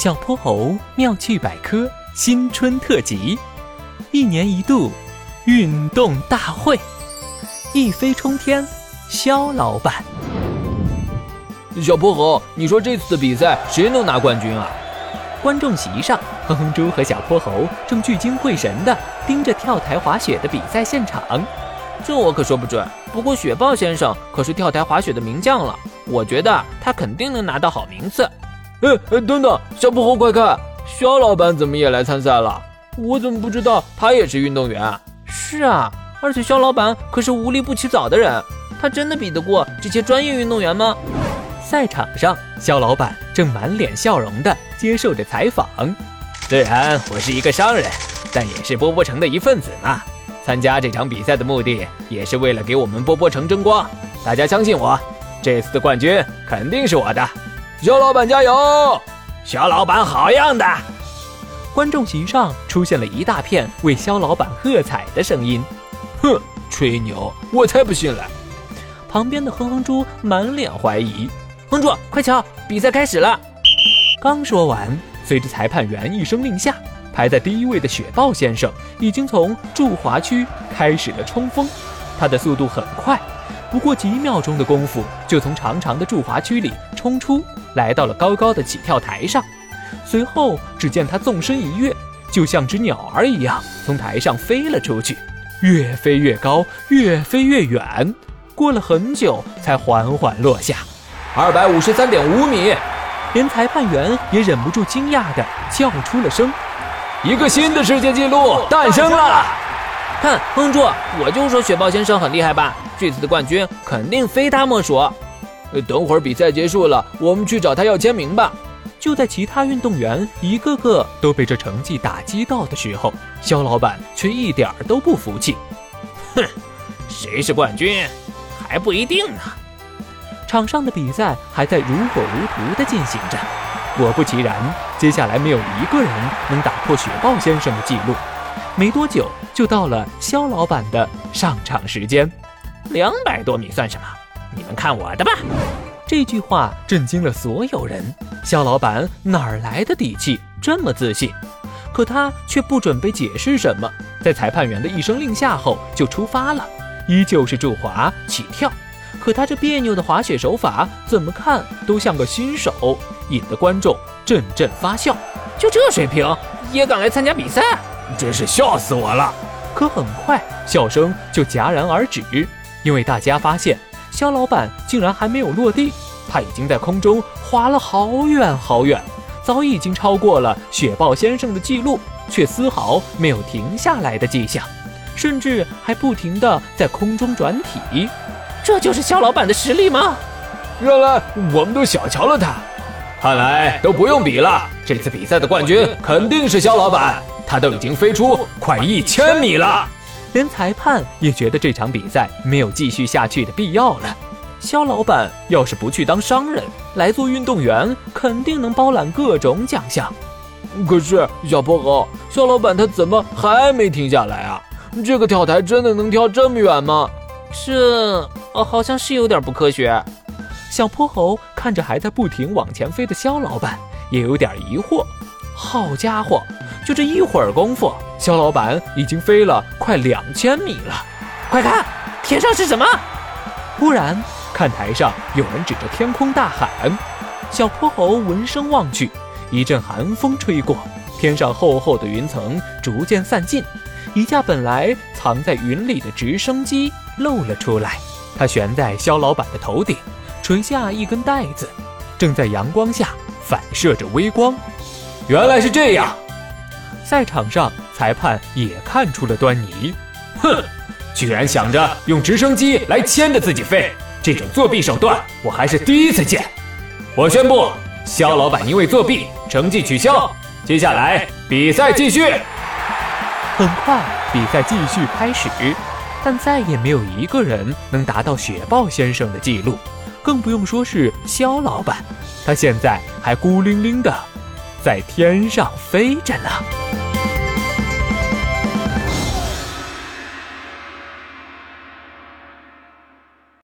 小泼猴妙趣百科新春特辑，一年一度运动大会，一飞冲天，肖老板。小泼猴，你说这次的比赛谁能拿冠军啊？观众席上，哼哼猪和小泼猴正聚精会神地盯着跳台滑雪的比赛现场。这我可说不准。不过雪豹先生可是跳台滑雪的名将了，我觉得他肯定能拿到好名次。哎哎，等等，小泼猴快看，肖老板怎么也来参赛了？我怎么不知道他也是运动员？是啊，而且肖老板可是无利不起早的人，他真的比得过这些专业运动员吗？赛场上，肖老板正满脸笑容地接受着采访。虽然我是一个商人，但也是波波城的一份子嘛。参加这场比赛的目的，也是为了给我们波波城争光。大家相信我，这次的冠军肯定是我的。肖老板加油！肖老板好样的！观众席上出现了一大片为肖老板喝彩的声音。哼，吹牛，我才不信嘞！旁边的哼哼猪满脸怀疑。哼猪，快瞧，比赛开始了！刚说完，随着裁判员一声令下。排在第一位的雪豹先生已经从驻华区开始了冲锋，他的速度很快，不过几秒钟的功夫就从长长的驻华区里冲出，来到了高高的起跳台上。随后，只见他纵身一跃，就像只鸟儿一样从台上飞了出去，越飞越高，越飞越远。过了很久，才缓缓落下，二百五十三点五米，连裁判员也忍不住惊讶地叫出了声。一个新的世界纪录诞生了！看，哼住！我就说雪豹先生很厉害吧？这次的冠军肯定非他莫属。呃，等会儿比赛结束了，我们去找他要签名吧。就在其他运动员一个个都被这成绩打击到的时候，肖老板却一点儿都不服气。哼，谁是冠军还不一定呢。场上的比赛还在如火如荼地进行着。果不其然，接下来没有一个人能打破雪豹先生的记录。没多久，就到了肖老板的上场时间。两百多米算什么？你们看我的吧！这句话震惊了所有人。肖老板哪儿来的底气这么自信？可他却不准备解释什么，在裁判员的一声令下后就出发了，依旧是助滑起跳。可他这别扭的滑雪手法，怎么看都像个新手。引得观众阵阵发笑，就这水平也敢来参加比赛，真是笑死我了！可很快笑声就戛然而止，因为大家发现肖老板竟然还没有落地，他已经在空中滑了好远好远，早已经超过了雪豹先生的记录，却丝毫没有停下来的迹象，甚至还不停地在空中转体。这就是肖老板的实力吗？原来我们都小瞧了他。看来都不用比了，这次比赛的冠军肯定是肖老板，他都已经飞出快一千米了。连裁判也觉得这场比赛没有继续下去的必要了。肖老板要是不去当商人，来做运动员，肯定能包揽各种奖项。可是小泼猴，肖老板他怎么还没停下来啊？这个跳台真的能跳这么远吗？这，哦，好像是有点不科学。小泼猴看着还在不停往前飞的肖老板，也有点疑惑。好家伙，就这一会儿功夫，肖老板已经飞了快两千米了。快看，天上是什么？忽然，看台上有人指着天空大喊。小泼猴闻声望去，一阵寒风吹过，天上厚厚的云层逐渐散尽，一架本来藏在云里的直升机露了出来，它悬在肖老板的头顶。垂下一根带子，正在阳光下反射着微光。原来是这样。赛场上，裁判也看出了端倪。哼，居然想着用直升机来牵着自己飞，这种作弊手段我还是第一次见。我宣布，肖老板因为作弊，成绩取消。接下来比赛继续。很快，比赛继续开始，但再也没有一个人能达到雪豹先生的记录。更不用说是肖老板，他现在还孤零零的在天上飞着呢。